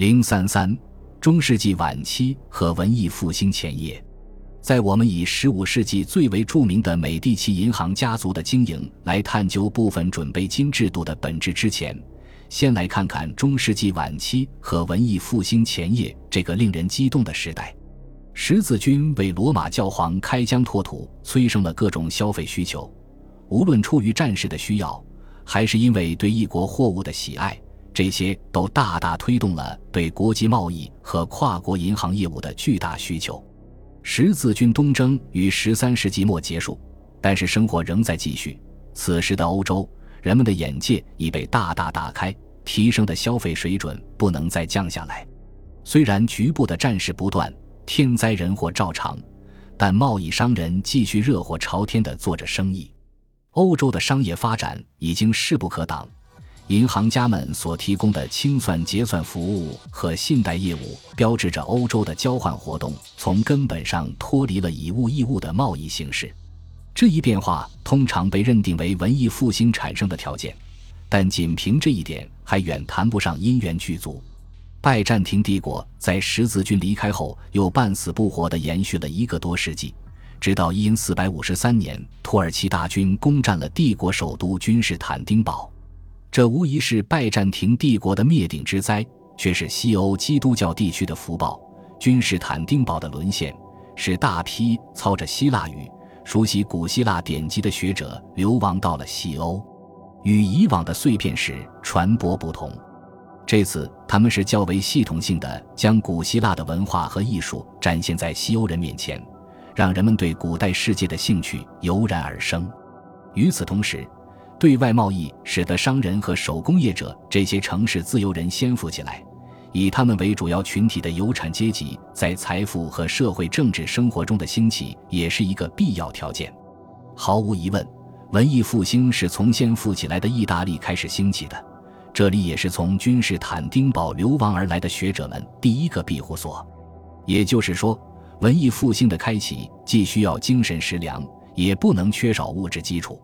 零三三，中世纪晚期和文艺复兴前夜，在我们以十五世纪最为著名的美第奇银行家族的经营来探究部分准备金制度的本质之前，先来看看中世纪晚期和文艺复兴前夜这个令人激动的时代。十字军为罗马教皇开疆拓土，催生了各种消费需求，无论出于战士的需要，还是因为对异国货物的喜爱。这些都大大推动了对国际贸易和跨国银行业务的巨大需求。十字军东征于十三世纪末结束，但是生活仍在继续。此时的欧洲，人们的眼界已被大大打开，提升的消费水准不能再降下来。虽然局部的战事不断，天灾人祸照常，但贸易商人继续热火朝天地做着生意。欧洲的商业发展已经势不可挡。银行家们所提供的清算结算服务和信贷业务，标志着欧洲的交换活动从根本上脱离了以物易物的贸易形式。这一变化通常被认定为文艺复兴产生的条件，但仅凭这一点还远谈不上因缘具足。拜占庭帝国在十字军离开后，又半死不活地延续了一个多世纪，直到因四百五十三年，土耳其大军攻占了帝国首都君士坦丁堡。这无疑是拜占庭帝国的灭顶之灾，却是西欧基督教地区的福报。君士坦丁堡的沦陷，使大批操着希腊语、熟悉古希腊典籍的学者流亡到了西欧。与以往的碎片式传播不同，这次他们是较为系统性的，将古希腊的文化和艺术展现在西欧人面前，让人们对古代世界的兴趣油然而生。与此同时，对外贸易使得商人和手工业者这些城市自由人先富起来，以他们为主要群体的有产阶级在财富和社会政治生活中的兴起也是一个必要条件。毫无疑问，文艺复兴是从先富起来的意大利开始兴起的，这里也是从君士坦丁堡流亡而来的学者们第一个庇护所。也就是说，文艺复兴的开启既需要精神食粮，也不能缺少物质基础。